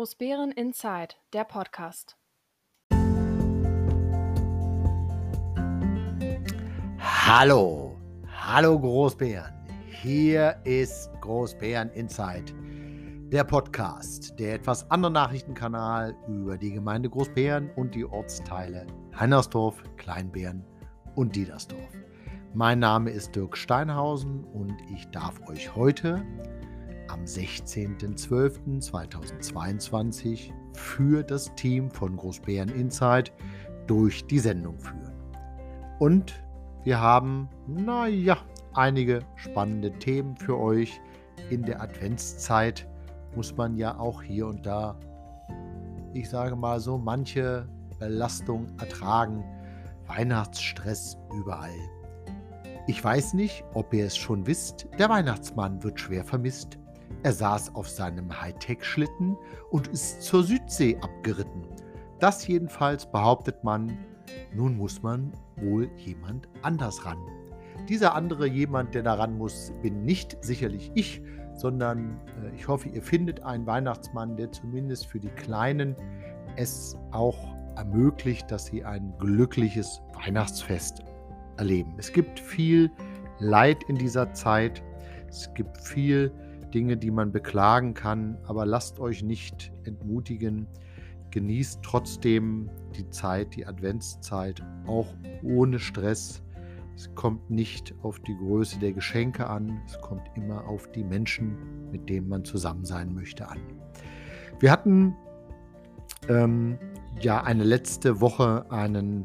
Großbären Inside, der Podcast. Hallo, hallo Großbären. Hier ist Großbären Inside, der Podcast, der etwas andere Nachrichtenkanal über die Gemeinde Großbären und die Ortsteile Heinersdorf, Kleinbären und Diedersdorf. Mein Name ist Dirk Steinhausen und ich darf euch heute am 16.12.2022 für das Team von Großbären Insight durch die Sendung führen. Und wir haben, naja, einige spannende Themen für euch. In der Adventszeit muss man ja auch hier und da, ich sage mal so, manche Belastung ertragen. Weihnachtsstress überall. Ich weiß nicht, ob ihr es schon wisst, der Weihnachtsmann wird schwer vermisst. Er saß auf seinem Hightech-Schlitten und ist zur Südsee abgeritten. Das jedenfalls behauptet man. Nun muss man wohl jemand anders ran. Dieser andere jemand, der daran muss, bin nicht sicherlich ich, sondern äh, ich hoffe, ihr findet einen Weihnachtsmann, der zumindest für die Kleinen es auch ermöglicht, dass sie ein glückliches Weihnachtsfest erleben. Es gibt viel Leid in dieser Zeit. Es gibt viel Dinge, die man beklagen kann, aber lasst euch nicht entmutigen. Genießt trotzdem die Zeit, die Adventszeit, auch ohne Stress. Es kommt nicht auf die Größe der Geschenke an, es kommt immer auf die Menschen, mit denen man zusammen sein möchte, an. Wir hatten ähm, ja eine letzte Woche einen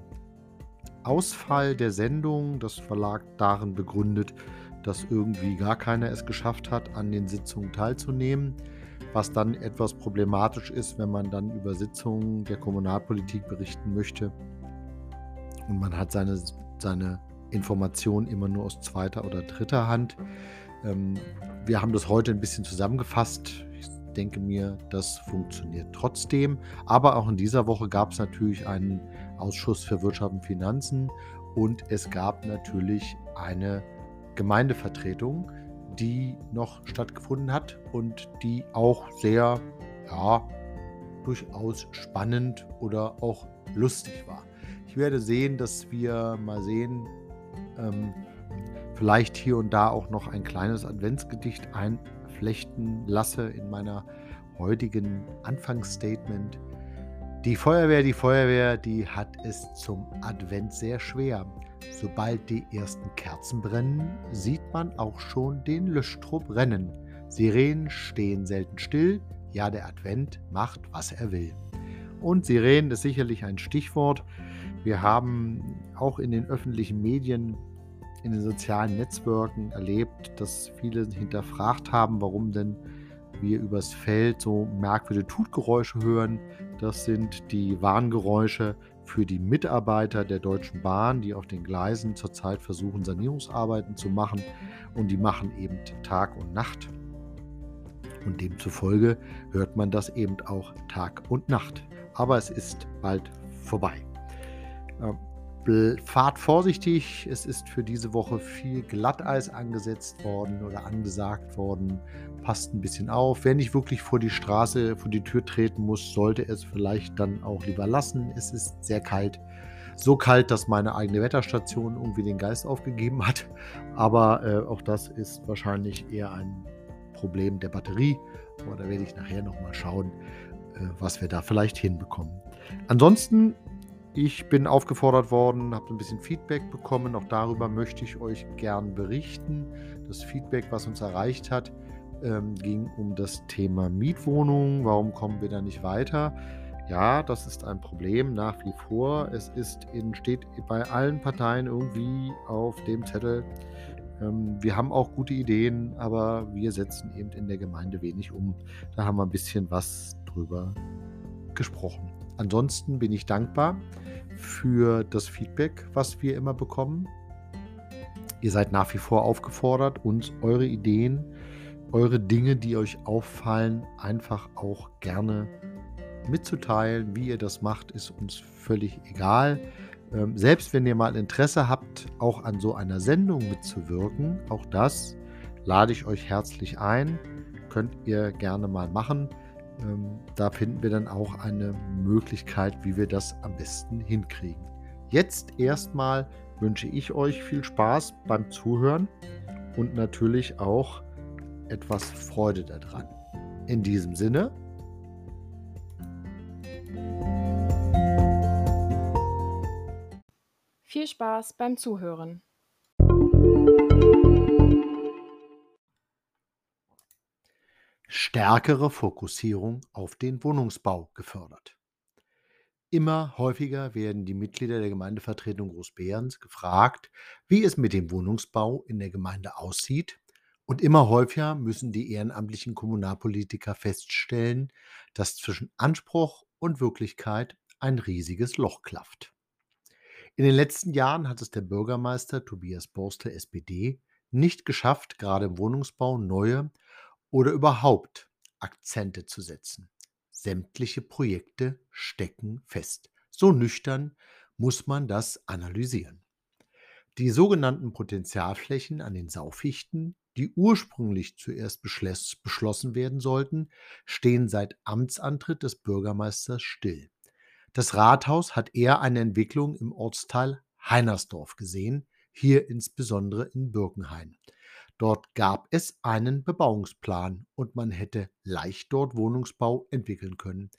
Ausfall der Sendung. Das Verlag darin begründet, dass irgendwie gar keiner es geschafft hat, an den Sitzungen teilzunehmen, was dann etwas problematisch ist, wenn man dann über Sitzungen der Kommunalpolitik berichten möchte und man hat seine, seine Informationen immer nur aus zweiter oder dritter Hand. Ähm, wir haben das heute ein bisschen zusammengefasst. Ich denke mir, das funktioniert trotzdem. Aber auch in dieser Woche gab es natürlich einen Ausschuss für Wirtschaft und Finanzen und es gab natürlich eine Gemeindevertretung, die noch stattgefunden hat und die auch sehr, ja, durchaus spannend oder auch lustig war. Ich werde sehen, dass wir mal sehen, ähm, vielleicht hier und da auch noch ein kleines Adventsgedicht einflechten lasse in meiner heutigen Anfangsstatement. Die Feuerwehr, die Feuerwehr, die hat es zum Advent sehr schwer. Sobald die ersten Kerzen brennen, sieht man auch schon den Löschtrupp rennen. Sirenen stehen selten still, ja, der Advent macht, was er will. Und Sirenen ist sicherlich ein Stichwort. Wir haben auch in den öffentlichen Medien, in den sozialen Netzwerken erlebt, dass viele hinterfragt haben, warum denn wir übers Feld so merkwürdige Tutgeräusche hören. Das sind die Warngeräusche für die Mitarbeiter der Deutschen Bahn, die auf den Gleisen zurzeit versuchen, Sanierungsarbeiten zu machen. Und die machen eben Tag und Nacht. Und demzufolge hört man das eben auch Tag und Nacht. Aber es ist bald vorbei. Fahrt vorsichtig. Es ist für diese Woche viel Glatteis angesetzt worden oder angesagt worden. Passt ein bisschen auf. Wer nicht wirklich vor die Straße, vor die Tür treten muss, sollte es vielleicht dann auch lieber lassen. Es ist sehr kalt. So kalt, dass meine eigene Wetterstation irgendwie den Geist aufgegeben hat. Aber äh, auch das ist wahrscheinlich eher ein Problem der Batterie. Aber da werde ich nachher nochmal schauen, äh, was wir da vielleicht hinbekommen. Ansonsten ich bin aufgefordert worden, habe ein bisschen Feedback bekommen. Auch darüber möchte ich euch gern berichten. Das Feedback, was uns erreicht hat, ähm, ging um das Thema Mietwohnungen. Warum kommen wir da nicht weiter? Ja, das ist ein Problem nach wie vor. Es ist in, steht bei allen Parteien irgendwie auf dem Zettel. Ähm, wir haben auch gute Ideen, aber wir setzen eben in der Gemeinde wenig um. Da haben wir ein bisschen was drüber gesprochen. Ansonsten bin ich dankbar für das Feedback, was wir immer bekommen. Ihr seid nach wie vor aufgefordert, uns eure Ideen, eure Dinge, die euch auffallen, einfach auch gerne mitzuteilen. Wie ihr das macht, ist uns völlig egal. Ähm, selbst wenn ihr mal Interesse habt, auch an so einer Sendung mitzuwirken, auch das lade ich euch herzlich ein. Könnt ihr gerne mal machen. Ähm, da finden wir dann auch eine Möglichkeit, wie wir das am besten hinkriegen. Jetzt erstmal wünsche ich euch viel Spaß beim Zuhören und natürlich auch etwas Freude daran. In diesem Sinne. Viel Spaß beim Zuhören. Stärkere Fokussierung auf den Wohnungsbau gefördert. Immer häufiger werden die Mitglieder der Gemeindevertretung Großbeerens gefragt, wie es mit dem Wohnungsbau in der Gemeinde aussieht und immer häufiger müssen die ehrenamtlichen Kommunalpolitiker feststellen, dass zwischen Anspruch und Wirklichkeit ein riesiges Loch klafft. In den letzten Jahren hat es der Bürgermeister Tobias Borstel SPD nicht geschafft, gerade im Wohnungsbau neue oder überhaupt Akzente zu setzen. Sämtliche Projekte stecken fest. So nüchtern muss man das analysieren. Die sogenannten Potenzialflächen an den Saufichten die ursprünglich zuerst beschlossen werden sollten, stehen seit Amtsantritt des Bürgermeisters still. Das Rathaus hat eher eine Entwicklung im Ortsteil Heinersdorf gesehen, hier insbesondere in Birkenhain. Dort gab es einen Bebauungsplan und man hätte leicht dort Wohnungsbau entwickeln können.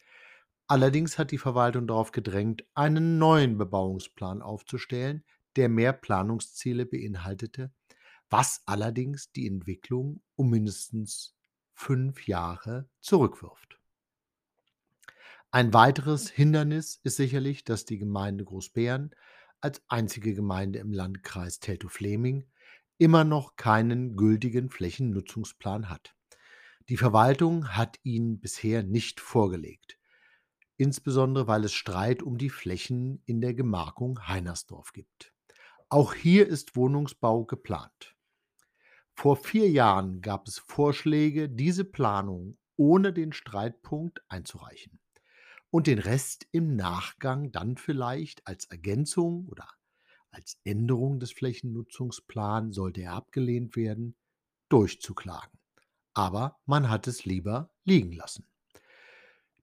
Allerdings hat die Verwaltung darauf gedrängt, einen neuen Bebauungsplan aufzustellen, der mehr Planungsziele beinhaltete was allerdings die Entwicklung um mindestens fünf Jahre zurückwirft. Ein weiteres Hindernis ist sicherlich, dass die Gemeinde Großbären als einzige Gemeinde im Landkreis Teltow-Fleming immer noch keinen gültigen Flächennutzungsplan hat. Die Verwaltung hat ihn bisher nicht vorgelegt, insbesondere weil es Streit um die Flächen in der Gemarkung Heinersdorf gibt. Auch hier ist Wohnungsbau geplant. Vor vier Jahren gab es Vorschläge, diese Planung ohne den Streitpunkt einzureichen und den Rest im Nachgang dann vielleicht als Ergänzung oder als Änderung des Flächennutzungsplans, sollte er abgelehnt werden, durchzuklagen. Aber man hat es lieber liegen lassen.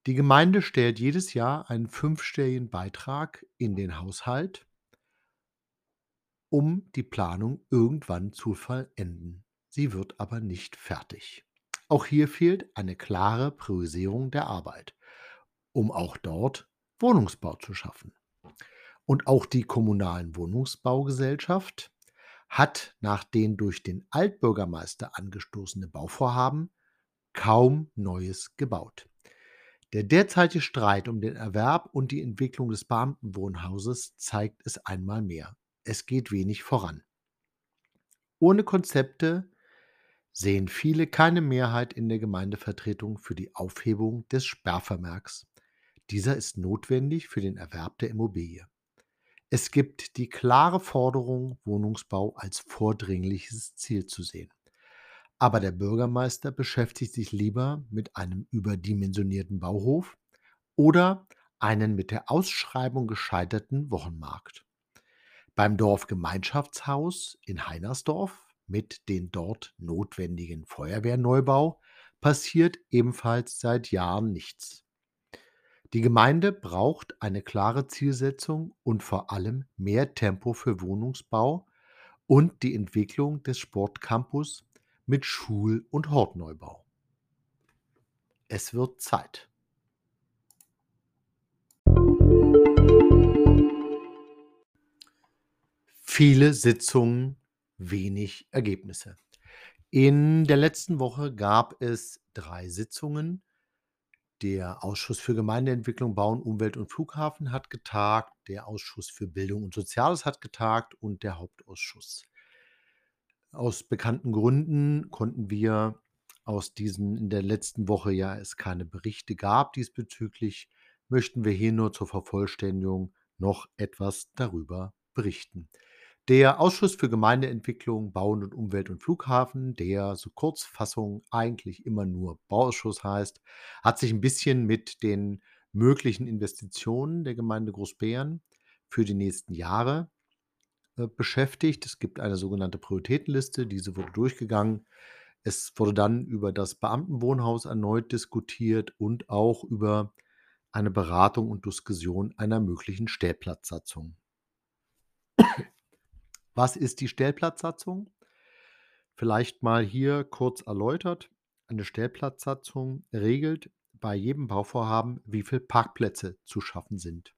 Die Gemeinde stellt jedes Jahr einen fünfstelligen Beitrag in den Haushalt, um die Planung irgendwann zu vollenden. Sie wird aber nicht fertig. Auch hier fehlt eine klare Priorisierung der Arbeit, um auch dort Wohnungsbau zu schaffen. Und auch die kommunalen Wohnungsbaugesellschaft hat nach den durch den Altbürgermeister angestoßene Bauvorhaben kaum Neues gebaut. Der derzeitige Streit um den Erwerb und die Entwicklung des Beamtenwohnhauses zeigt es einmal mehr. Es geht wenig voran. Ohne Konzepte sehen viele keine Mehrheit in der Gemeindevertretung für die Aufhebung des Sperrvermerks. Dieser ist notwendig für den Erwerb der Immobilie. Es gibt die klare Forderung, Wohnungsbau als vordringliches Ziel zu sehen. Aber der Bürgermeister beschäftigt sich lieber mit einem überdimensionierten Bauhof oder einen mit der Ausschreibung gescheiterten Wochenmarkt. Beim Dorfgemeinschaftshaus in Heinersdorf mit den dort notwendigen Feuerwehrneubau passiert ebenfalls seit Jahren nichts. Die Gemeinde braucht eine klare Zielsetzung und vor allem mehr Tempo für Wohnungsbau und die Entwicklung des Sportcampus mit Schul- und Hortneubau. Es wird Zeit. Viele Sitzungen wenig Ergebnisse. In der letzten Woche gab es drei Sitzungen. Der Ausschuss für Gemeindeentwicklung, Bauen, Umwelt und Flughafen hat getagt, der Ausschuss für Bildung und Soziales hat getagt und der Hauptausschuss. Aus bekannten Gründen konnten wir aus diesen in der letzten Woche ja es keine Berichte gab diesbezüglich, möchten wir hier nur zur Vervollständigung noch etwas darüber berichten. Der Ausschuss für Gemeindeentwicklung, Bauen und Umwelt und Flughafen, der so Kurzfassung eigentlich immer nur Bauausschuss heißt, hat sich ein bisschen mit den möglichen Investitionen der Gemeinde Großbären für die nächsten Jahre äh, beschäftigt. Es gibt eine sogenannte Prioritätenliste, diese wurde durchgegangen. Es wurde dann über das Beamtenwohnhaus erneut diskutiert und auch über eine Beratung und Diskussion einer möglichen Stellplatzsatzung. Was ist die Stellplatzsatzung? Vielleicht mal hier kurz erläutert. Eine Stellplatzsatzung regelt bei jedem Bauvorhaben, wie viele Parkplätze zu schaffen sind.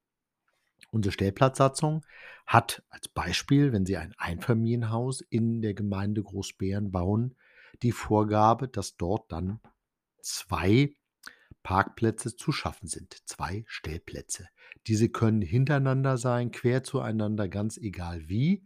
Unsere Stellplatzsatzung hat als Beispiel, wenn Sie ein Einfamilienhaus in der Gemeinde Großbären bauen, die Vorgabe, dass dort dann zwei Parkplätze zu schaffen sind, zwei Stellplätze. Diese können hintereinander sein, quer zueinander, ganz egal wie.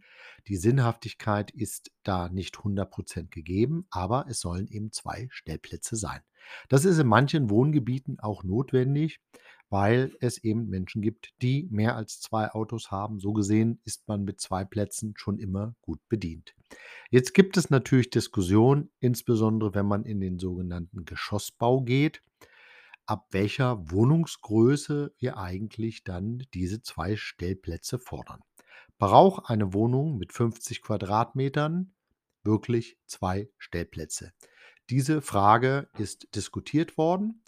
Die Sinnhaftigkeit ist da nicht 100% gegeben, aber es sollen eben zwei Stellplätze sein. Das ist in manchen Wohngebieten auch notwendig, weil es eben Menschen gibt, die mehr als zwei Autos haben. So gesehen ist man mit zwei Plätzen schon immer gut bedient. Jetzt gibt es natürlich Diskussionen, insbesondere wenn man in den sogenannten Geschossbau geht ab welcher Wohnungsgröße wir eigentlich dann diese zwei Stellplätze fordern. Braucht eine Wohnung mit 50 Quadratmetern wirklich zwei Stellplätze? Diese Frage ist diskutiert worden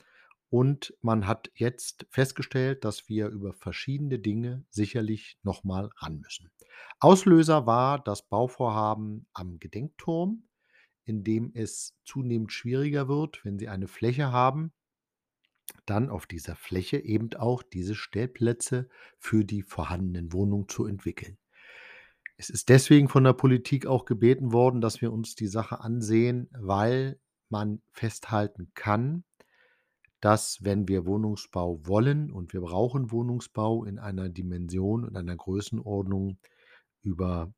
und man hat jetzt festgestellt, dass wir über verschiedene Dinge sicherlich nochmal ran müssen. Auslöser war das Bauvorhaben am Gedenkturm, in dem es zunehmend schwieriger wird, wenn Sie eine Fläche haben, dann auf dieser Fläche eben auch diese Stellplätze für die vorhandenen Wohnungen zu entwickeln. Es ist deswegen von der Politik auch gebeten worden, dass wir uns die Sache ansehen, weil man festhalten kann, dass wenn wir Wohnungsbau wollen und wir brauchen Wohnungsbau in einer Dimension und einer Größenordnung über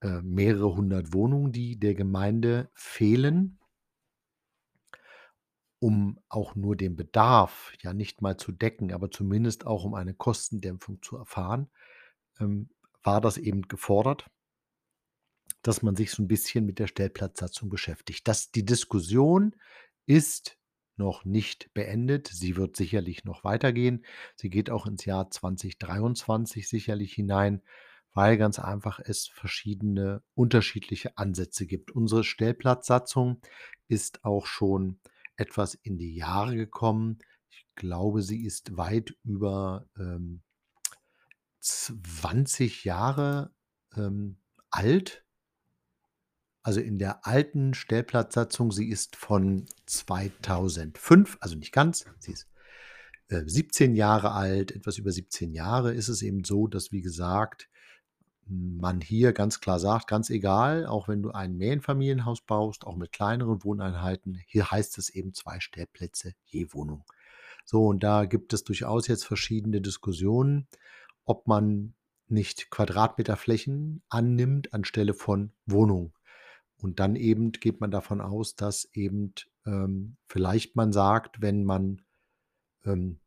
äh, mehrere hundert Wohnungen, die der Gemeinde fehlen, um auch nur den Bedarf ja nicht mal zu decken, aber zumindest auch um eine Kostendämpfung zu erfahren, ähm, war das eben gefordert, dass man sich so ein bisschen mit der Stellplatzsatzung beschäftigt. Das die Diskussion ist noch nicht beendet. Sie wird sicherlich noch weitergehen. Sie geht auch ins Jahr 2023 sicherlich hinein, weil ganz einfach es verschiedene unterschiedliche Ansätze gibt. Unsere Stellplatzsatzung ist auch schon etwas in die Jahre gekommen. Ich glaube, sie ist weit über, ähm, 20 Jahre, ähm, alt. Also, in der alten Stellplatzsatzung, sie ist von 2005, also nicht ganz, sie ist, äh, 17 Jahre alt, etwas über 17 Jahre ist es eben so, dass, wie gesagt man hier ganz klar sagt, ganz egal, auch wenn du ein Mehrfamilienhaus baust, auch mit kleineren Wohneinheiten, hier heißt es eben zwei Stellplätze je Wohnung. So, und da gibt es durchaus jetzt verschiedene Diskussionen, ob man nicht Quadratmeterflächen annimmt anstelle von Wohnungen. Und dann eben geht man davon aus, dass eben ähm, vielleicht man sagt, wenn man ähm,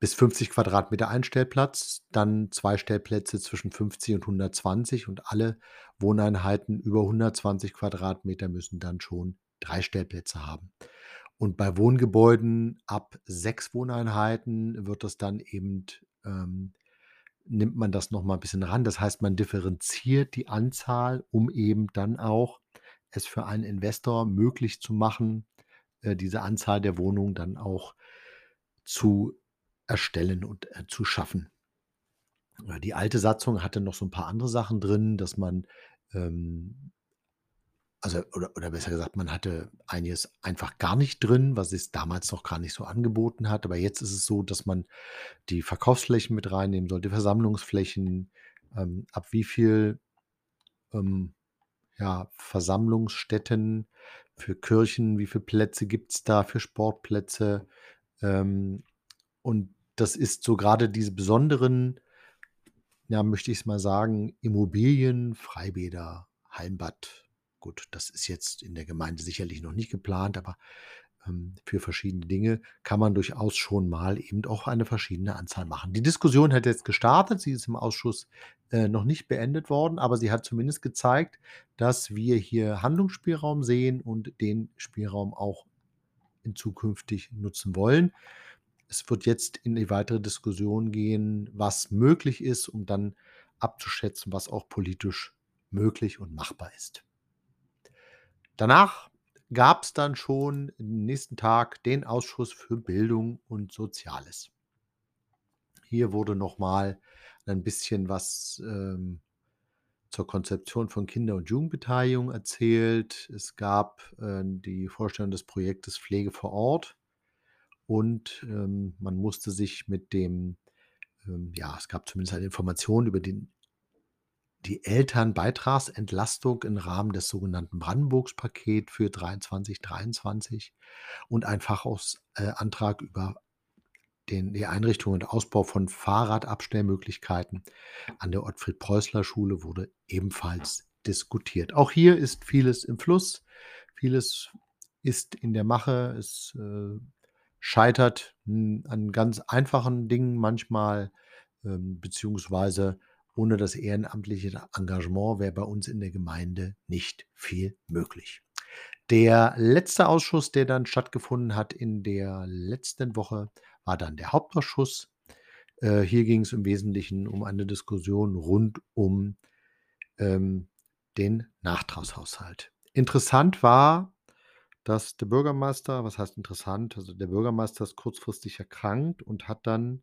bis 50 Quadratmeter Einstellplatz, dann zwei Stellplätze zwischen 50 und 120 und alle Wohneinheiten über 120 Quadratmeter müssen dann schon drei Stellplätze haben. Und bei Wohngebäuden ab sechs Wohneinheiten wird das dann eben, ähm, nimmt man das noch mal ein bisschen ran. Das heißt, man differenziert die Anzahl, um eben dann auch es für einen Investor möglich zu machen, äh, diese Anzahl der Wohnungen dann auch zu erstellen und äh, zu schaffen. Die alte Satzung hatte noch so ein paar andere Sachen drin, dass man, ähm also oder oder besser gesagt, man hatte einiges einfach gar nicht drin, was es damals noch gar nicht so angeboten hat. Aber jetzt ist es so, dass man die Verkaufsflächen mit reinnehmen sollte, Versammlungsflächen, ähm, ab wie viel, ähm, ja, Versammlungsstätten für Kirchen, wie viele Plätze gibt es da für Sportplätze, ähm, und das ist so gerade diese besonderen, ja, möchte ich es mal sagen, Immobilien, Freibäder, Hallenbad. Gut, das ist jetzt in der Gemeinde sicherlich noch nicht geplant, aber ähm, für verschiedene Dinge kann man durchaus schon mal eben auch eine verschiedene Anzahl machen. Die Diskussion hat jetzt gestartet, sie ist im Ausschuss äh, noch nicht beendet worden, aber sie hat zumindest gezeigt, dass wir hier Handlungsspielraum sehen und den Spielraum auch in zukünftig nutzen wollen. Es wird jetzt in die weitere Diskussion gehen, was möglich ist, um dann abzuschätzen, was auch politisch möglich und machbar ist. Danach gab's dann schon nächsten Tag den Ausschuss für Bildung und Soziales. Hier wurde noch mal 'n bisschen was, ähm, zur Konzeption von Kinder und Jugendbeteiligung erzählt. Es gab, äh, die Vorstellung des Projektes Pflege vor Ort und, ähm, man musste sich mit dem ähm, ja, es gab zumindest eine Information über den die Elternbeitragsentlastung im Rahmen des sogenannten Brandenburgs-Paket für 23, 23 und ein Fachaus äh, über den die Einrichtung und Ausbau von Fahrradabstellmöglichkeiten an der Ottfried-Preußler-Schule wurde ebenfalls diskutiert. Auch hier ist vieles im Fluss, vieles ist in der Mache. Es, äh, scheitert, hm, an ganz einfachen Dingen manchmal, ähm, beziehungsweise ohne das ehrenamtliche Engagement wäre bei uns in der Gemeinde nicht viel möglich. Der letzte Ausschuss, der dann stattgefunden hat in der letzten Woche, war dann der Hauptausschuss. Äh, hier ging's im Wesentlichen um eine Diskussion rund um, ähm, den Nachtragshaushalt. Interessant war, dass der Bürgermeister was heißt interessant? Also, der Bürgermeister ist kurzfristig erkrankt und hat dann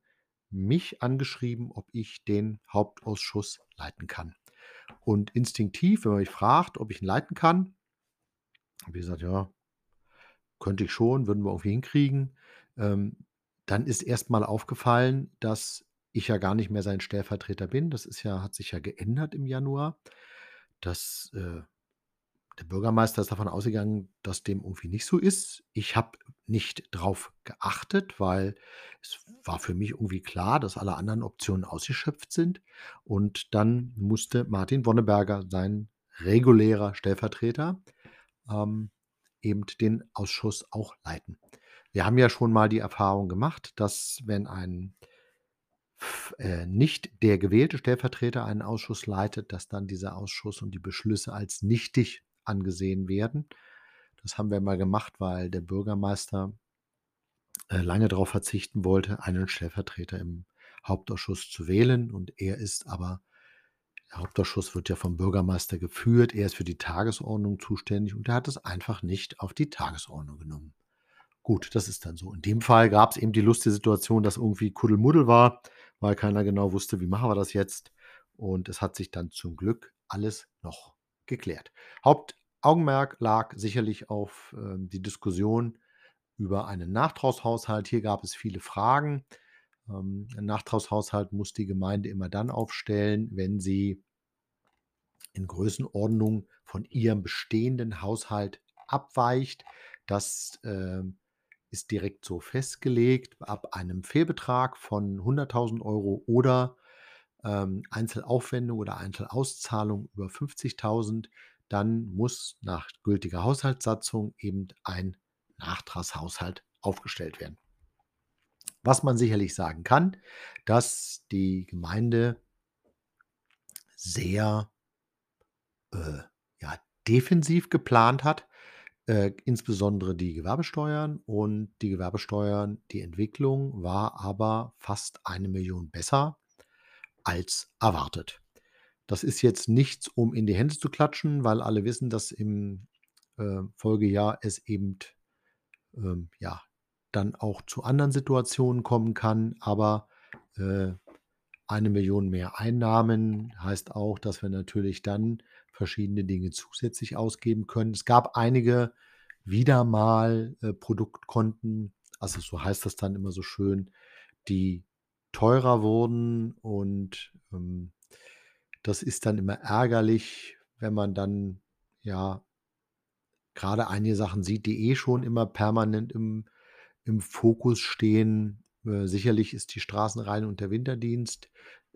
mich angeschrieben, ob ich den Hauptausschuss leiten kann. Und instinktiv, wenn man mich fragt, ob ich ihn leiten kann habe ich gesagt: „Ja, könnte ich schon, würden wir irgendwie hinkriegen.“ Ähm, dann ist erst mal aufgefallen, dass ich ja gar nicht mehr sein Stellvertreter bin. Das ist ja hat sich ja geändert im Januar. Das, äh der Bürgermeister ist davon ausgegangen, dass dem irgendwie nicht so ist. Ich habe nicht drauf geachtet, weil es war für mich irgendwie klar, dass alle anderen Optionen ausgeschöpft sind. Und dann musste Martin Wonneberger, sein regulärer Stellvertreter, ähm, eben den Ausschuss auch leiten. Wir haben ja schon mal die Erfahrung gemacht, dass wenn ein äh, nicht der gewählte Stellvertreter einen Ausschuss leitet, dass dann dieser Ausschuss und die Beschlüsse als nichtig angesehen werden. Das haben wir mal gemacht, weil der Bürgermeister äh, lange darauf verzichten wollte, einen Stellvertreter im Hauptausschuss zu wählen. Und er ist aber der Hauptausschuss wird ja vom Bürgermeister geführt. Er ist für die Tagesordnung zuständig und er hat es einfach nicht auf die Tagesordnung genommen. Gut, das ist dann so. In dem Fall gab es eben die lustige Situation, dass irgendwie Kuddelmuddel war, weil keiner genau wusste, wie machen wir das jetzt. Und es hat sich dann zum Glück alles noch geklärt. Hauptaugenmerk lag sicherlich auf, ähm, die Diskussion über einen Nachtragshaushalt. Hier gab es viele Fragen. Ähm, 'n Nachtragshaushalt muss die Gemeinde immer dann aufstellen, wenn sie in Größenordnung von ihrem bestehenden Haushalt abweicht. Das, ähm, ist direkt so festgelegt. Ab einem Fehlbetrag von 100.000 Euro oder ähm, Einzelaufwendung oder Einzelauszahlung über 50.000, dann muss nach gültiger Haushaltssatzung eben ein Nachtragshaushalt aufgestellt werden. Was man sicherlich sagen kann, dass die Gemeinde sehr äh, ja, defensiv geplant hat, äh, insbesondere die Gewerbesteuern und die Gewerbesteuern die Entwicklung war aber fast 1.000.000 besser als erwartet. Das ist jetzt nichts, um in die Hände zu klatschen, weil alle wissen, dass im, äh, Folgejahr es eben, ähm, ja, dann auch zu anderen Situationen kommen kann. Aber, äh, 1.000.000 mehr Einnahmen heißt auch, dass wir natürlich dann verschiedene Dinge zusätzlich ausgeben können. Es gab einige wieder mal, äh, Produktkonten, also so heißt das dann immer so schön, die teurer wurden und, ähm, das ist dann immer ärgerlich, wenn man dann, ja grade einige Sachen sieht, die eh schon immer permanent im im Fokus stehen. Äh, sicherlich ist die Straßenreinigung und der Winterdienst,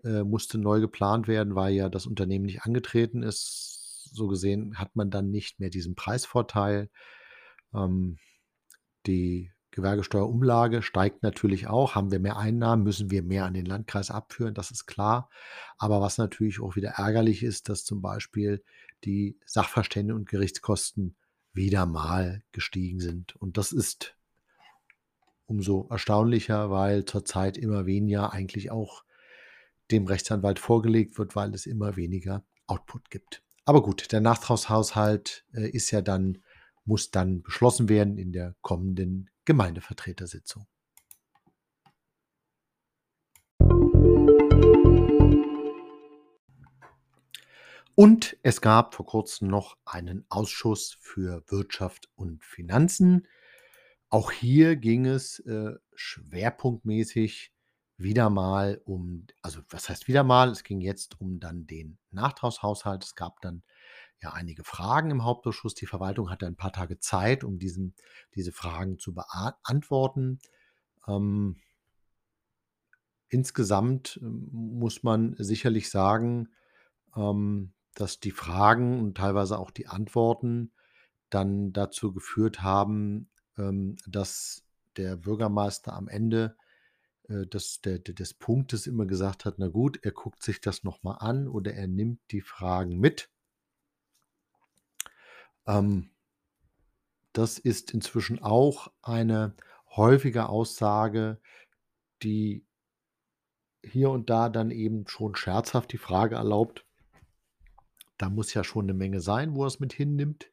äh, musste neu geplant werden, weil ja das Unternehmen nicht angetreten ist. So gesehen hat man dann nicht mehr diesen Preisvorteil. Ähm, die Gewerbesteuerumlage steigt natürlich auch. Haben wir mehr Einnahmen, müssen wir mehr an den Landkreis abführen, das ist klar. Aber was natürlich auch wieder ärgerlich ist, dass zum Beispiel die Sachverstände und Gerichtskosten wieder mal gestiegen sind. Und das ist umso erstaunlicher, weil zurzeit immer weniger eigentlich auch dem Rechtsanwalt vorgelegt wird, weil es immer weniger Output gibt. Aber gut, der Nachtragshaushalt, äh, ist ja dann muss dann beschlossen werden in der kommenden Gemeindevertretersitzung. Und es gab vor Kurzem noch einen Ausschuss für Wirtschaft und Finanzen. Auch hier ging es äh, schwerpunktmäßig wieder mal um, also was heißt wieder mal? Es ging jetzt um dann den Nachtragshaushalt. Es gab dann ja einige Fragen im Hauptausschuss. Die Verwaltung hatte ein paar Tage Zeit, um diesen, diese Fragen zu beantworten. Ähm, insgesamt ähm, muss man sicherlich sagen, ähm, dass die Fragen und teilweise auch die Antworten dann dazu geführt haben, ähm, dass der Bürgermeister am Ende äh, des, der, des Punktes immer gesagt hat, na gut, er guckt sich das nochmal an oder er nimmt die Fragen mit. Ähm, das ist inzwischen auch eine häufige Aussage, die hier und da dann eben schon scherzhaft die Frage erlaubt, da muss ja schon eine Menge sein, wo er es mit hinnimmt,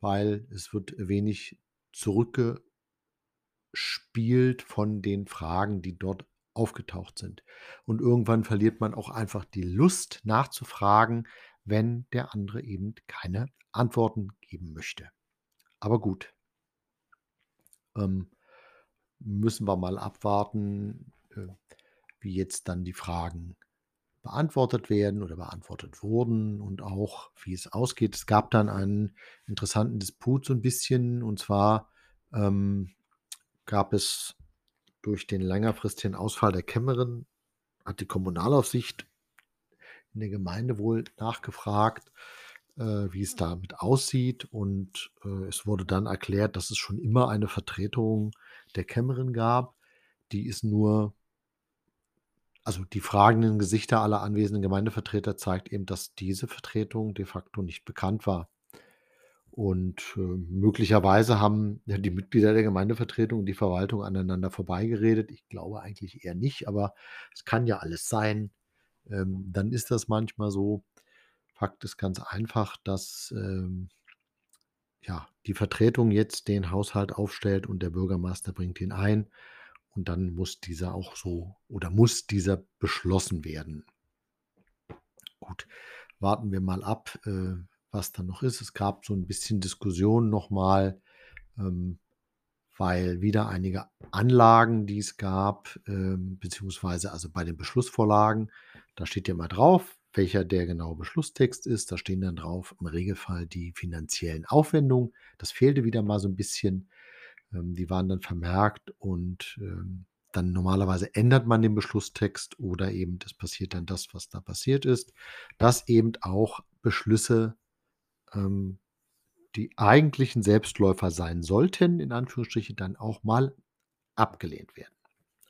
weil es wird wenig zurückgespielt von den Fragen, die dort aufgetaucht sind. Und irgendwann verliert man auch einfach die Lust nachzufragen, wenn der andere eben keine Antworten geben möchte. Aber gut, ähm, müssen wir mal abwarten, äh, wie jetzt dann die Fragen beantwortet werden oder beantwortet wurden und auch, wie es ausgeht. Es gab dann einen interessanten Disput so ein bisschen und zwar ähm, gab es durch den längerfristigen Ausfall der Kämmerin, hat die Kommunalaufsicht in der Gemeinde wohl nachgefragt, äh, wie es damit aussieht und äh, es wurde dann erklärt, dass es schon immer eine Vertretung der Kämmerin gab. Die ist nur also die fragenden Gesichter aller anwesenden Gemeindevertreter zeigt eben, dass diese Vertretung de facto nicht bekannt war. Und äh, möglicherweise haben ja, die Mitglieder der Gemeindevertretung und die Verwaltung aneinander vorbeigeredet. Ich glaube eigentlich eher nicht, aber es kann ja alles sein. Ähm, dann ist das manchmal so. Fakt ist ganz einfach, dass ähm, ja, die Vertretung jetzt den Haushalt aufstellt und der Bürgermeister bringt ihn ein. Und dann muss dieser auch so oder muss dieser beschlossen werden. Gut, warten wir mal ab, äh, was da noch ist. Es gab so ein bisschen Diskussion nochmal, ähm, weil wieder einige Anlagen, die es gab, ähm, beziehungsweise also bei den Beschlussvorlagen, da steht ja mal drauf, welcher der genaue Beschlusstext ist. Da stehen dann drauf im Regelfall die finanziellen Aufwendungen. Das fehlte wieder mal so ein bisschen. Ähm, die waren dann vermerkt und ähm, dann normalerweise ändert man den Beschlusstext oder eben es passiert dann das, was da passiert ist, dass eben auch Beschlüsse, ähm, die eigentlichen Selbstläufer sein sollten, in Anführungsstrichen, dann auch mal abgelehnt werden.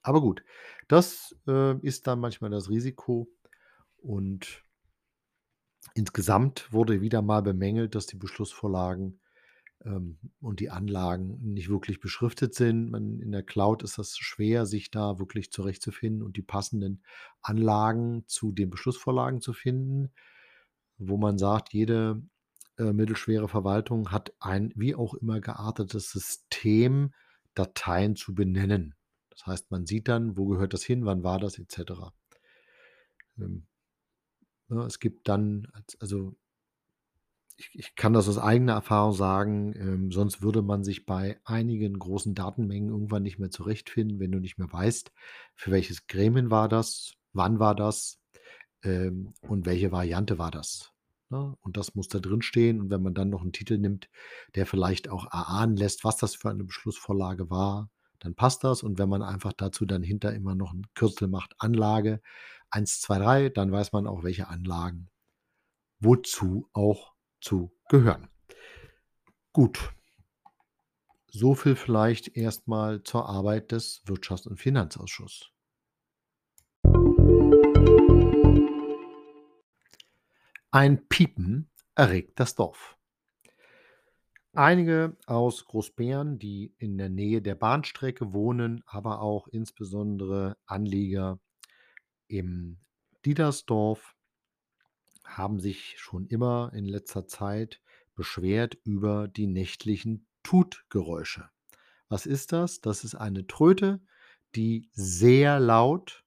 Aber gut, das äh, ist dann manchmal das Risiko und insgesamt wurde wieder mal bemängelt, dass die Beschlussvorlagen ähm, und die Anlagen nicht wirklich beschriftet sind. Man, in der Cloud ist das schwer, sich da wirklich zurechtzufinden und die passenden Anlagen zu den Beschlussvorlagen zu finden, wo man sagt, jede äh, mittelschwere Verwaltung hat ein wie auch immer geartetes System, Dateien zu benennen. Das heißt, man sieht dann, wo gehört das hin, wann war das, etc. Ähm, ja, es gibt dann, also ich, ich kann das aus eigener Erfahrung sagen, ähm, sonst würde man sich bei einigen großen Datenmengen irgendwann nicht mehr zurechtfinden, wenn du nicht mehr weißt, für welches Gremium war das, wann war das ähm, und welche Variante war das. Ne? Und das muss da drin stehen. Und wenn man dann noch einen Titel nimmt, der vielleicht auch erahnen lässt, was das für eine Beschlussvorlage war, dann passt das. Und wenn man einfach dazu dann hinter immer noch ein Kürzel macht, Anlage 1, 2, 3, dann weiß man auch, welche Anlagen wozu auch zu gehören. Gut. So viel vielleicht erstmal zur Arbeit des Wirtschafts- und Finanzausschusses. Ein Piepen erregt das Dorf. Einige aus Großbären, die in der Nähe der Bahnstrecke wohnen, aber auch insbesondere Anlieger im Diedersdorf haben sich schon immer in letzter Zeit beschwert über die nächtlichen Tutgeräusche. Was ist das? Das ist eine Tröte, die sehr laut,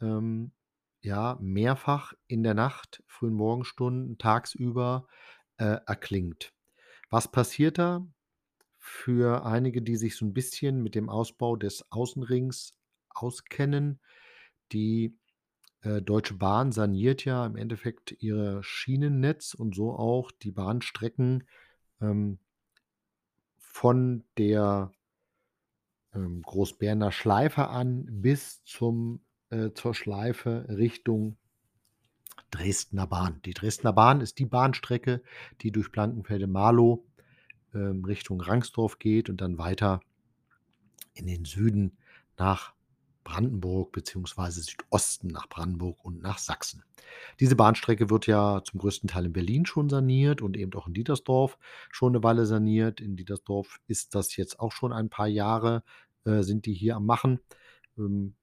ähm, ja, mehrfach in der Nacht, frühen Morgenstunden, tagsüber, äh, erklingt. Was passiert da? Für einige, die sich so 'n bisschen mit dem Ausbau des Außenrings auskennen, die, äh, Deutsche Bahn saniert ja im Endeffekt ihr Schienennetz und so auch die Bahnstrecken, ähm von der ähm, Großbeerner Schleife an bis zum äh, zur Schleife Richtung Dresdner Bahn. Die Dresdner Bahn ist die Bahnstrecke, die durch Blankenfelde-Marlow, ähm, Richtung Rangsdorf geht und dann weiter in den Süden nach Brandenburg beziehungsweise Südosten nach Brandenburg und nach Sachsen. Diese Bahnstrecke wird ja zum größten Teil in Berlin schon saniert und eben auch in Dietersdorf schon 'ne Weile saniert. In Dietersdorf ist das jetzt auch schon ein paar Jahre, äh, sind die hier am Machen, ähm,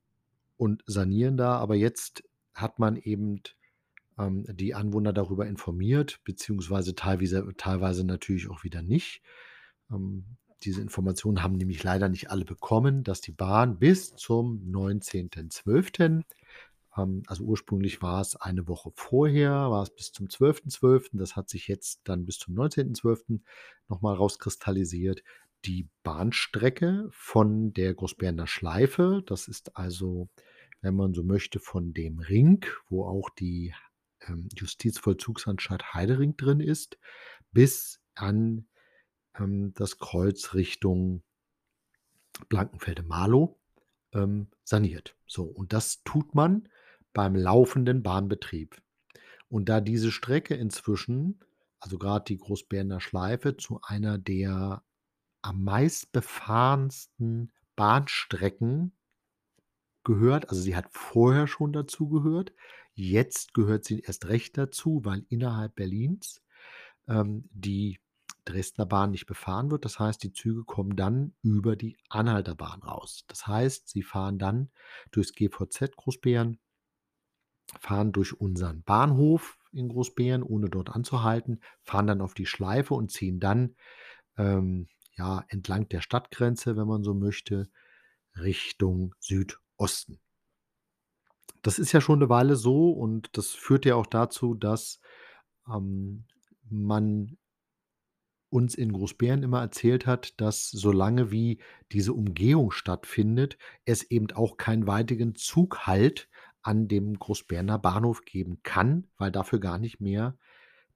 und sanieren da. Aber jetzt hat man eben, ähm, die Anwohner darüber informiert, beziehungsweise teilwiese teilweise natürlich auch wieder nicht. Ähm, diese Informationen haben nämlich leider nicht alle bekommen, dass die Bahn bis zum 19.12. ähm, also ursprünglich war es eine Woche vorher, war es bis zum 12.12. Das hat sich jetzt dann bis zum 19.12. noch mal rauskristallisiert. Die Bahnstrecke von der Großbeerner Schleife, das ist also, wenn man so möchte, von dem Ring, wo auch die, ähm, Justizvollzugsanstalt Heidering drin ist, bis an, ähm, das Kreuz Richtung Blankenfelde-Marlow, ähm, saniert. So, und das tut man beim laufenden Bahnbetrieb. Und da diese Strecke inzwischen, also grad die Großbeerner Schleife, zu einer der am meistbefahrensten Bahnstrecken gehört, also sie hat vorher schon dazugehört, jetzt gehört sie erst recht dazu, weil innerhalb Berlins, ähm, die Dresdner Bahn nicht befahren wird. Das heißt, die Züge kommen dann über die Anhalter Bahn raus. Das heißt, sie fahren dann durchs GVZ Großbeeren fahren durch unseren Bahnhof in Großbeeren, ohne dort anzuhalten, fahren dann auf die Schleife und ziehen dann, ähm, ja, entlang der Stadtgrenze, wenn man so möchte, Richtung Südosten. Das ist ja schon 'ne Weile so und das führt ja auch dazu, dass, ähm, man uns in Großbeeren immer erzählt hat, dass solange wie diese Umgehung stattfindet, es eben auch keinen weiteren Zughalt an dem Großbeerner Bahnhof geben kann, weil dafür gar nicht mehr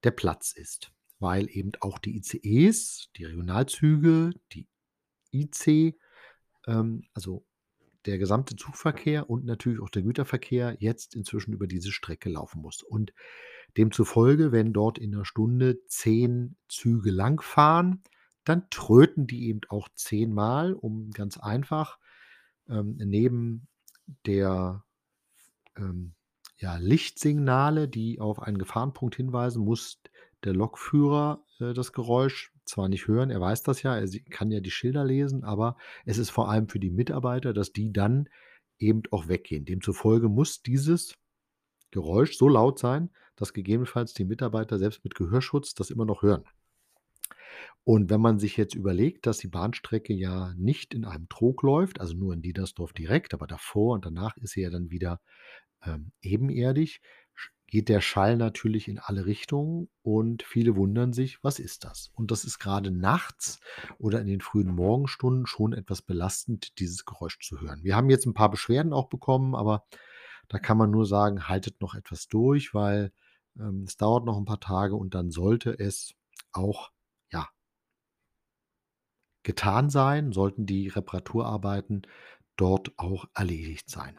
der Platz ist. Weil eben auch die ICEs, die Regionalzüge, die IC, ähm, also der gesamte Zugverkehr und natürlich auch der Güterverkehr jetzt inzwischen über diese Strecke laufen muss. Und demzufolge, wenn dort in 'ner Stunde 10 Züge langfahren, dann tröten die eben auch zehnmal, um ganz einfach, ähm, neben der ähm, ja, Lichtsignale, die auf einen Gefahrenpunkt hinweisen, muss der Lokführer, äh, das Geräusch zwar nicht hören, er weiß das ja, er kann ja die Schilder lesen, aber es ist vor allem für die Mitarbeiter, dass die dann eben auch weggehen. Demzufolge muss dieses Geräusch so laut sein, dass gegebenenfalls die Mitarbeiter selbst mit Gehörschutz das immer noch hören. Und wenn man sich jetzt überlegt, dass die Bahnstrecke ja nicht in einem Trog läuft, also nur in Dietersdorf direkt, aber davor und danach ist sie ja dann wieder, ähm, ebenerdig, geht der Schall natürlich in alle Richtungen und viele wundern sich: „Was ist das?“ Und das ist grade nachts oder in den frühen Morgenstunden schon etwas belastend, dieses Geräusch zu hören. Wir haben jetzt 'n paar Beschwerden auch bekommen, aber da kann man nur sagen: „Haltet noch etwas durch“, weil, ähm, es dauert noch 'n paar Tage und dann sollte es auch, ja getan sein, sollten die Reparaturarbeiten dort auch erledigt sein.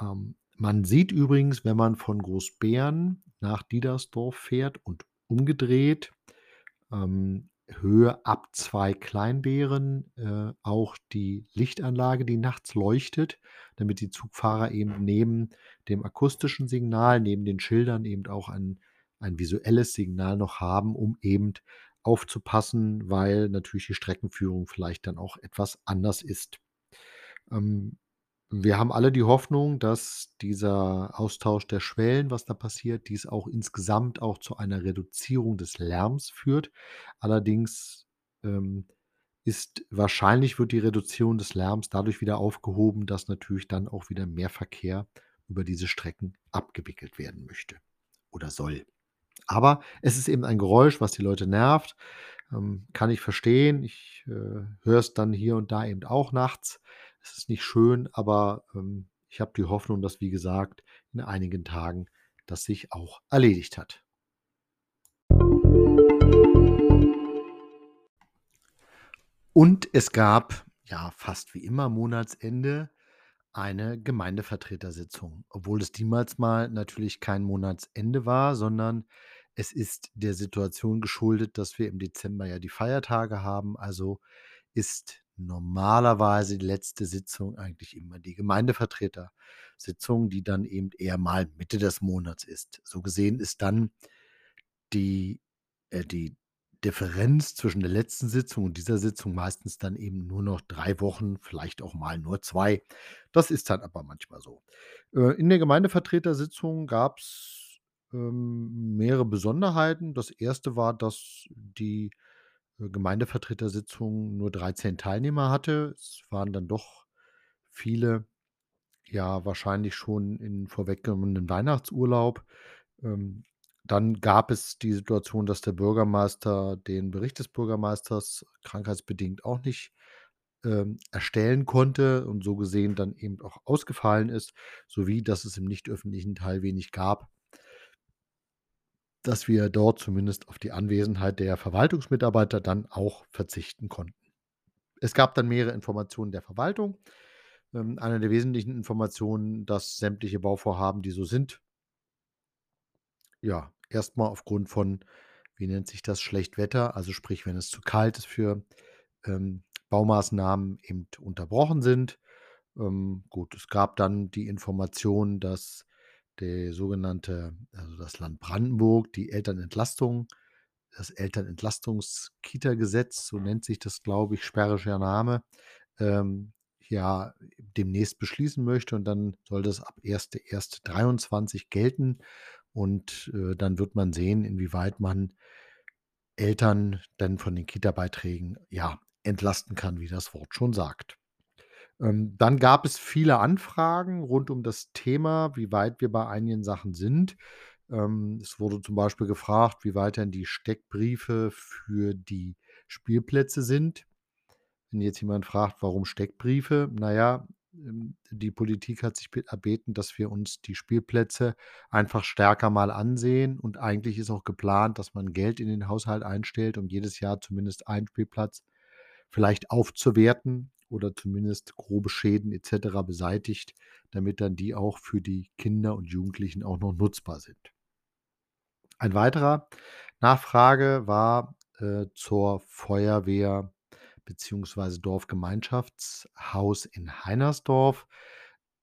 Ähm, man sieht übrigens, wenn man von Großbeeren nach Diedersdorf fährt und umgedreht, ähm, Höhe ab Zwei-Kleinbeeren, äh, auch die Lichtanlage, die nachts leuchtet, damit die Zugfahrer eben neben dem akustischen Signal, neben den Schildern eben auch ein ein visuelles Signal noch haben, um eben aufzupassen, weil natürlich die Streckenführung vielleicht dann auch etwas anders ist. Ähm Wir haben alle die Hoffnung, dass dieser Austausch der Schwellen, was da passiert, dies auch insgesamt auch zu einer Reduzierung des Lärms führt. Allerdings, ähm, ist wahrscheinlich wird die Reduzierung des Lärms dadurch wieder aufgehoben, dass natürlich dann auch wieder mehr Verkehr über diese Strecken abgewickelt werden möchte oder soll. Aber es ist eben ein Geräusch, was die Leute nervt, ähm, kann ich verstehen. Ich, äh, höre es dann hier und da eben auch nachts. Es ist nicht schön, aber, ähm, ich habe die Hoffnung, dass, wie gesagt, in einigen Tagen das sich auch erledigt hat. Und es gab, ja, fast wie immer Monatsende eine Gemeindevertretersitzung, obwohl es diesmals mal natürlich kein Monatsende war, sondern es ist der Situation geschuldet, dass wir im Dezember ja die Feiertage haben. Also ist normalerweise die letzte Sitzung eigentlich immer die Gemeindevertretersitzung, die dann eben eher mal Mitte des Monats ist. So gesehen ist dann die äh, die Differenz zwischen der letzten Sitzung und dieser Sitzung meistens dann eben nur noch 3 Wochen, vielleicht auch mal nur 2. Das ist dann aber manchmal so. Äh, in der Gemeindevertretersitzung gab's, ähm, mehrere Besonderheiten. Das erste war, dass die, Gemeindevertretersitzung nur 13 Teilnehmer hatte. Es waren dann doch viele, ja, wahrscheinlich schon in vorweggenommenen Weihnachtsurlaub. Ähm, dann gab es die Situation, dass der Bürgermeister den Bericht des Bürgermeisters krankheitsbedingt auch nicht, ähm, erstellen konnte und so gesehen dann eben auch ausgefallen ist, sowie dass es im nicht öffentlichen Teil wenig gab dass wir dort zumindest auf die Anwesenheit der Verwaltungsmitarbeiter dann auch verzichten konnten. Es gab dann mehrere Informationen der Verwaltung. Ähm, eine der wesentlichen Informationen, dass sämtliche Bauvorhaben, die so sind ja, erst mal aufgrund von, wie nennt sich das, Schlechtwetter, also sprich, wenn es zu kalt ist für, ähm, Baumaßnahmen eben unterbrochen sind. Ähm, gut, es gab dann die Information, dass der sogenannte also das Land Brandenburg, die Elternentlastung das Elternentlastungs-Kita-Gesetz, so nennt sich das, glaube ich, sperrischer Name, ähm, ja, demnächst beschließen möchte und dann soll das ab 1.1.23 gelten und, äh, dann wird man sehen, inwieweit man Eltern dann von den Kita-Beiträgen, ja, entlasten kann, wie das Wort schon sagt. Ähm, dann gab es viele Anfragen rund um das Thema, wie weit wir bei einigen Sachen sind. Ähm, es wurde zum Beispiel gefragt, wie weit denn die Steckbriefe für die Spielplätze sind. Wenn jetzt jemand fragt: „Warum Steckbriefe?“ Na ja, ähm, die Politik hat sich be erbeten, dass wir uns die Spielplätze einfach stärker mal ansehen und eigentlich ist auch geplant, dass man Geld in den Haushalt einstellt, um jedes Jahr zumindest einen Spielplatz vielleicht aufzuwerten oder zumindest grobe Schäden et cetera beseitigt, damit dann die auch für die Kinder und Jugendlichen auch noch nutzbar sind. Ein weiterer Nachfrage war, äh, zur Feuerwehr beziehungsweise Dorfgemeinschaftshaus in Heinersdorf.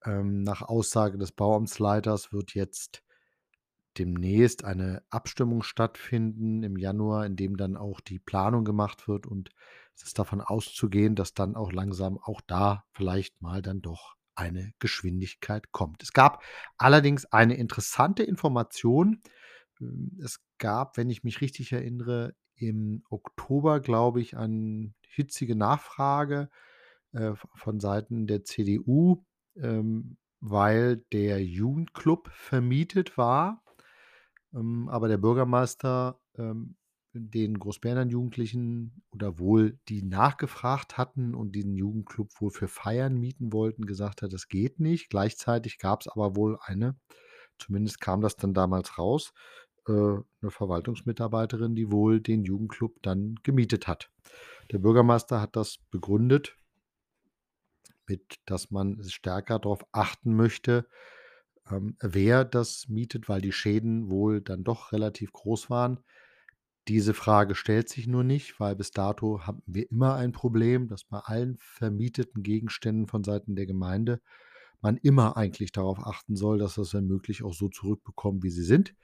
Ähm, nach Aussage des Bauamtsleiters wird jetzt demnächst eine Abstimmung stattfinden im Januar, in dem dann auch die Planung gemacht wird und es ist davon auszugehen, dass dann auch langsam auch da vielleicht mal dann doch eine Geschwindigkeit kommt. Es gab allerdings eine interessante Information. Hm, es gab, wenn ich mich richtig erinnere, im Oktober, glaube ich, eine hitzige Nachfrage, äh, von Seiten der CDU, ähm, weil der Jugendclub vermietet war, ähm, aber der Bürgermeister, ähm, den Großbärenern Jugendlichen oder wohl die nachgefragt hatten und diesen Jugendclub wohl für Feiern mieten wollten, gesagt hat: „Das geht nicht.“ Gleichzeitig gab's aber wohl eine zumindest kam das dann damals raus, äh, 'ne Verwaltungsmitarbeiterin, die wohl den Jugendclub dann gemietet hat. Der Bürgermeister hat das begründet mit dass man stärker drauf achten möchte, ähm, wer das mietet, weil die Schäden wohl dann doch relativ groß waren. Diese Frage stellt sich nur nicht, weil bis dato hatten wir immer ein Problem, dass bei allen vermieteten Gegenständen von Seiten der Gemeinde man immer eigentlich darauf achten soll, dass das wenn möglich auch so zurückbekommen, wie sie sind.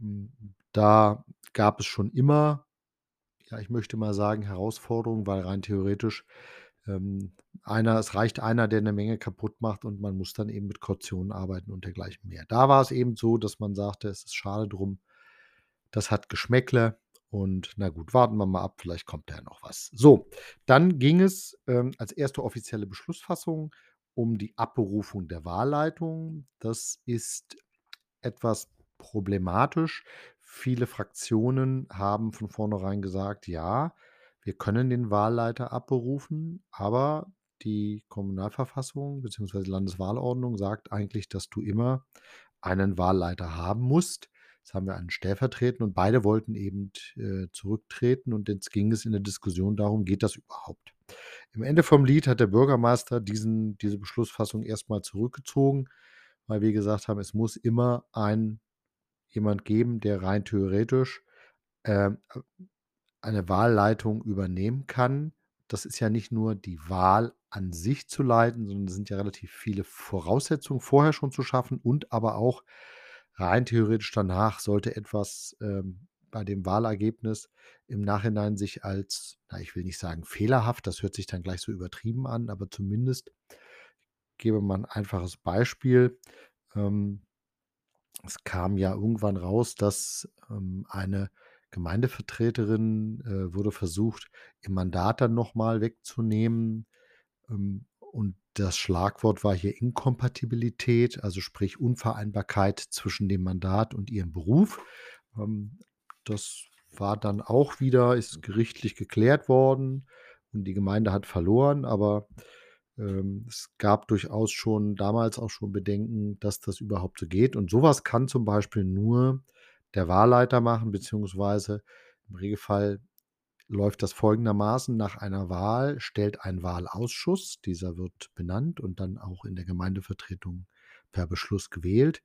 Hm, da gab es schon immer, ja, ich möchte mal sagen, Herausforderungen, weil rein theoretisch, ähm, einer es reicht einer, der 'ne Menge kaputt macht und man muss dann eben mit Kaution arbeiten und dergleichen mehr. Da war es eben so, dass man sagte: „Es ist schade drum. Das hat Geschmäckle und na gut, warten wir mal ab, vielleicht kommt da ja noch was.“ So, dann ging es, ähm, als erste offizielle Beschlussfassung um die Abberufung der Wahlleitung. Das ist etwas problematisch. Viele Fraktionen haben von vornherein gesagt: „Ja, wir können den Wahlleiter abberufen, aber die Kommunalverfassung beziehungsweise Landeswahlordnung sagt eigentlich, dass du immer einen Wahlleiter haben musst.“ Jetzt haben wir einen stellvertretenden und beide wollten eben, äh, zurücktreten und jetzt ging es in der Diskussion darum: „Geht das überhaupt?“ Im Ende vom Lied hat der Bürgermeister diesen diese Beschlussfassung erst mal zurückgezogen, weil wir gesagt haben, es muss immer ein jemand geben, der rein theoretisch, äh, eine Wahlleitung übernehmen kann. Das ist ja nicht nur die Wahl an sich zu leiten, sondern es sind ja relativ viele Voraussetzungen vorher schon zu schaffen und aber auch rein theoretisch danach sollte etwas, ähm, bei dem Wahlergebnis im Nachhinein sich als, na, ich will nicht sagen fehlerhaft, das hört sich dann gleich so übertrieben an, aber zumindest gebe mal 'n einfaches Beispiel. Ähm, es kam ja irgendwann raus, dass, ähm, eine Gemeindevertreterin, äh, wurde versucht, ihr Mandat dann noch mal wegzunehmen, ähm, und das Schlagwort war hier Inkompatibilität, also sprich Unvereinbarkeit zwischen dem Mandat und ihrem Beruf. Ähm, das war dann auch wieder ist gerichtlich geklärt worden und die Gemeinde hat verloren, aber, ähm, es gab durchaus schon damals auch schon Bedenken, dass das überhaupt so geht und so was kann zum Beispiel nur der Wahlleiter machen, beziehungsweise im Regelfall läuft das folgendermaßen: Nach einer Wahl stellt ein Wahlausschuss, dieser wird benannt und dann auch in der Gemeindevertretung per Beschluss gewählt,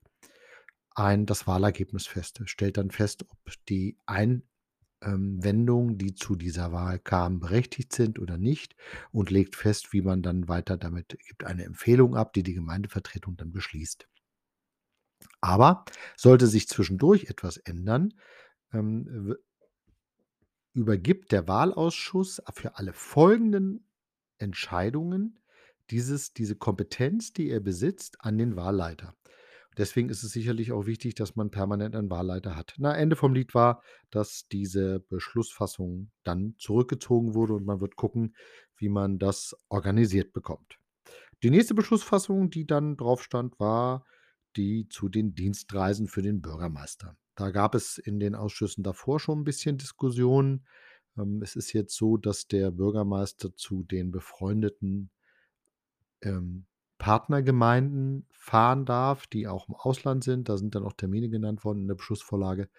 ein das Wahlergebnis fest. Stellt dann fest, ob die ein ähm, die zu dieser Wahl kamen, berechtigt sind oder nicht und legt fest, wie man dann weiter damit gibt eine Empfehlung ab, die die Gemeindevertretung dann beschließt. Aber sollte sich zwischendurch etwas ändern, ähm, übergibt der Wahlausschuss für alle folgenden Entscheidungen dieses diese Kompetenz, die er besitzt, an den Wahlleiter. Deswegen ist es sicherlich auch wichtig, dass man permanent einen Wahlleiter hat. Na, Ende vom Lied war, dass diese Beschlussfassung dann zurückgezogen wurde und man wird gucken, wie man das organisiert bekommt. Die nächste Beschlussfassung, die dann drauf stand, war die zu den Dienstreisen für den Bürgermeister. Da gab es in den Ausschüssen davor schon 'n bisschen Diskussionen. Ähm, es ist jetzt so, dass der Bürgermeister zu den befreundeten ähm, Partnergemeinden fahren darf, die auch im Ausland sind. Da sind dann auch Termine genannt worden in der Beschlussvorlage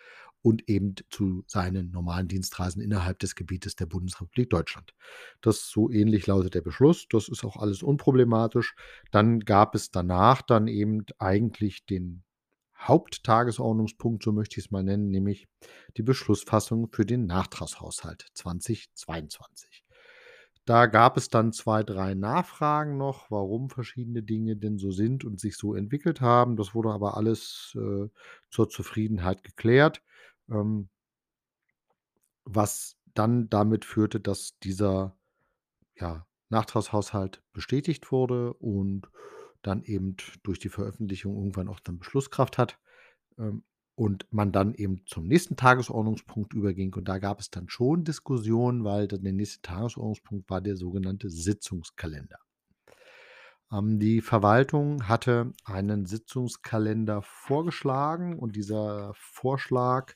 und eben zu seinen normalen Dienstreisen innerhalb des Gebietes der Bundesrepublik Deutschland. Das so ähnlich lautet der Beschluss. Das ist auch alles unproblematisch. Dann gab es danach dann eben eigentlich den Haupttagesordnungspunkt, so möchte ich's mal nennen, nämlich die Beschlussfassung für den Nachtragshaushalt 2022. Da gab es dann 2, 3 Nachfragen noch, warum verschiedene Dinge denn so sind und sich so entwickelt haben. Das wurde aber alles, äh, zur Zufriedenheit geklärt, ähm was dann damit führte, dass dieser, ja, Nachtragshaushalt bestätigt wurde und dann eben durch die Veröffentlichung irgendwann auch dann Beschlusskraft hat, ähm, und man dann eben zum nächsten Tagesordnungspunkt überging. Und da gab es dann schon Diskussionen, weil der nächste Tagesordnungspunkt war der sogenannte Sitzungskalender. Ähm, die Verwaltung hatte einen Sitzungskalender vorgeschlagen und dieser Vorschlag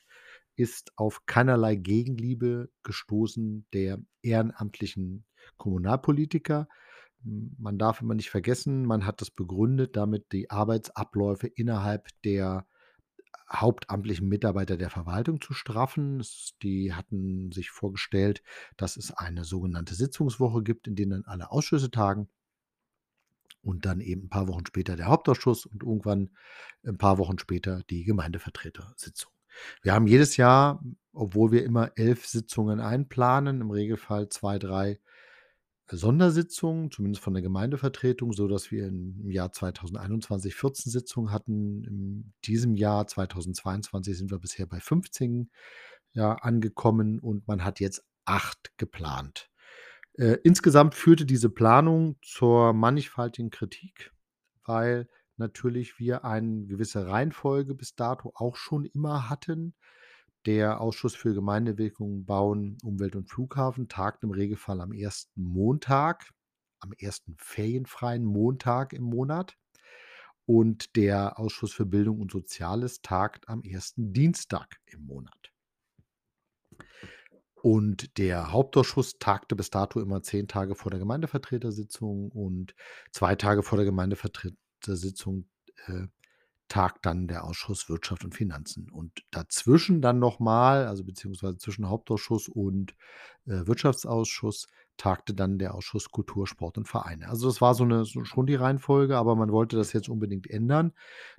ist auf keinerlei Gegenliebe gestoßen der ehrenamtlichen Kommunalpolitiker. Man darf immer nicht vergessen, man hat das begründet, damit die Arbeitsabläufe innerhalb der hauptamtlichen Mitarbeiter der Verwaltung zu straffen. Die hatten sich vorgestellt, dass es eine sogenannte Sitzungswoche gibt, in denen dann alle Ausschüsse tagen und dann eben 'n paar Wochen später der Hauptausschuss und irgendwann 'n paar Wochen später die Gemeindevertretersitzung. Wir haben jedes Jahr, obwohl wir immer 11 Sitzungen einplanen, im Regelfall 2, 3 Sondersitzungen, zumindest von der Gemeindevertretung, sodass wir im Jahr 2021 14 Sitzungen hatten. In diesem Jahr 2022 sind wir bisher bei 15, ja, angekommen und man hat jetzt 8 geplant. Äh, insgesamt führte diese Planung zur mannigfaltigen Kritik, weil natürlich wir eine gewisse Reihenfolge bis dato auch schon immer hatten. Der Ausschuss für Gemeindewirkung, Bauen, Umwelt und Flughafen tagt im Regelfall am ersten Montag, am ersten ferienfreien Montag im Monat. Und der Ausschuss für Bildung und Soziales tagt am ersten Dienstag im Monat. Und der Hauptausschuss tagte bis dato immer zehn Tage vor der Gemeindevertretersitzung und zwei Tage vor der Gemeindevertretersitzung äh, tagt dann der Ausschuss Wirtschaft und Finanzen. Und dazwischen dann nochmal, also beziehungsweise zwischen Hauptausschuss und äh, Wirtschaftsausschuss, tagte dann der Ausschuss Kultur, Sport und Vereine. Also das war so eine so schon die Reihenfolge, aber man wollte das jetzt unbedingt ändern.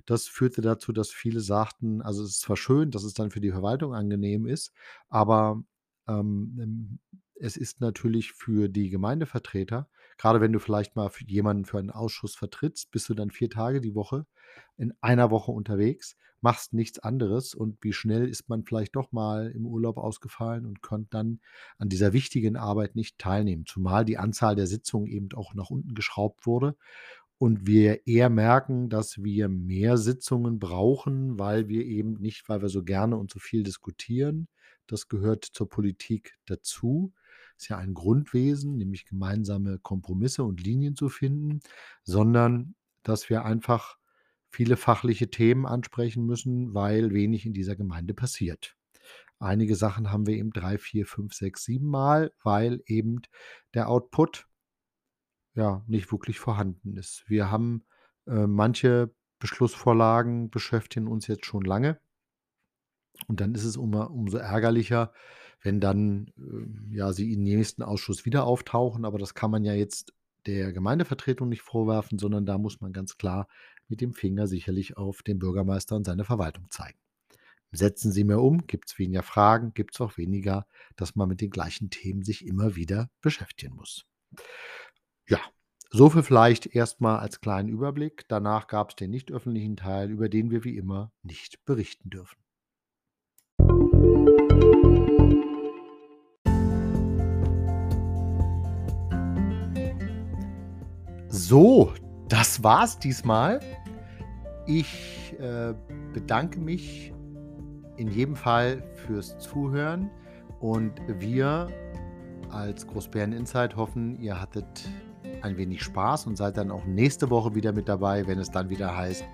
Das führte dazu, dass viele sagten, also es ist zwar schön, dass es dann für die Verwaltung angenehm ist, aber ähm, es ist natürlich für die Gemeindevertreter, gerade wenn du vielleicht mal für jemanden für einen Ausschuss vertrittst, bist du dann vier Tage die Woche in einer Woche unterwegs, machst nichts anderes und wie schnell ist man vielleicht doch mal im Urlaub ausgefallen und konnte dann an dieser wichtigen Arbeit nicht teilnehmen, zumal die Anzahl der Sitzungen eben auch nach unten geschraubt wurde und wir eher merken, dass wir mehr Sitzungen brauchen, weil wir eben nicht, weil wir so gerne und so viel diskutieren, das gehört zur Politik dazu, ist ja ein Grundwesen, nämlich gemeinsame Kompromisse und Linien zu finden, sondern dass wir einfach viele fachliche Themen ansprechen müssen, weil wenig in dieser Gemeinde passiert. Einige Sachen haben wir eben drei, vier, fünf, sechs, sieben Mal, weil eben der Output ja nicht wirklich vorhanden ist. Wir haben äh, manche Beschlussvorlagen beschäftigen uns jetzt schon lange. Und dann ist es umso ärgerlicher, wenn dann äh, ja sie im nächsten Ausschuss wieder auftauchen. Aber das kann man ja jetzt der Gemeindevertretung nicht vorwerfen, sondern da muss man ganz klar mit dem Finger sicherlich auf den Bürgermeister und seine Verwaltung zeigen. Setzen Sie mehr um, gibt es weniger Fragen, gibt es auch weniger, dass man mit den gleichen Themen sich immer wieder beschäftigen muss. Ja, so viel vielleicht erstmal als kleinen Überblick. Danach gab es den nicht öffentlichen Teil, über den wir wie immer nicht berichten dürfen. So, das war's diesmal. Ich äh, bedanke mich in jedem Fall fürs Zuhören und wir als Großbären Insight hoffen, ihr hattet ein wenig Spaß und seid dann auch nächste Woche wieder mit dabei, wenn es dann wieder heißt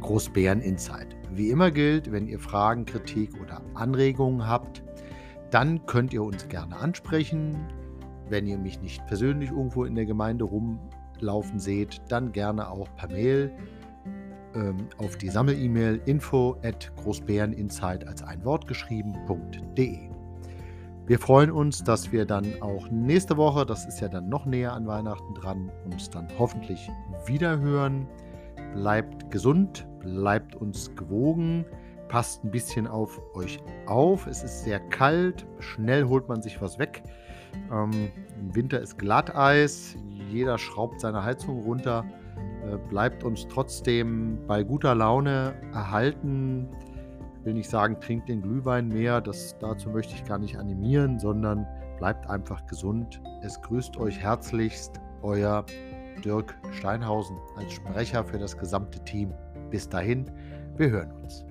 Großbären Insight. Wie immer gilt, wenn ihr Fragen, Kritik oder Anregungen habt, dann könnt ihr uns gerne ansprechen. Wenn ihr mich nicht persönlich irgendwo in der Gemeinde rumlaufen seht, dann gerne auch per Mail ähm, auf die Sammel-E-Mail info at großbäreninsight als ein Wort geschrieben.de. Wir freuen uns, dass wir dann auch nächste Woche, das ist ja dann noch näher an Weihnachten dran, uns dann hoffentlich wieder hören. Bleibt gesund, bleibt uns gewogen, passt ein bisschen auf euch auf. Es ist sehr kalt, schnell holt man sich was weg. Ähm, Im Winter ist Glatteis, jeder schraubt seine Heizung runter. Äh, bleibt uns trotzdem bei guter Laune erhalten. Ich will nicht sagen, trinkt den Glühwein mehr, das, dazu möchte ich gar nicht animieren, sondern bleibt einfach gesund. Es grüßt euch herzlichst euer Dirk Steinhausen als Sprecher für das gesamte Team. Bis dahin, wir hören uns.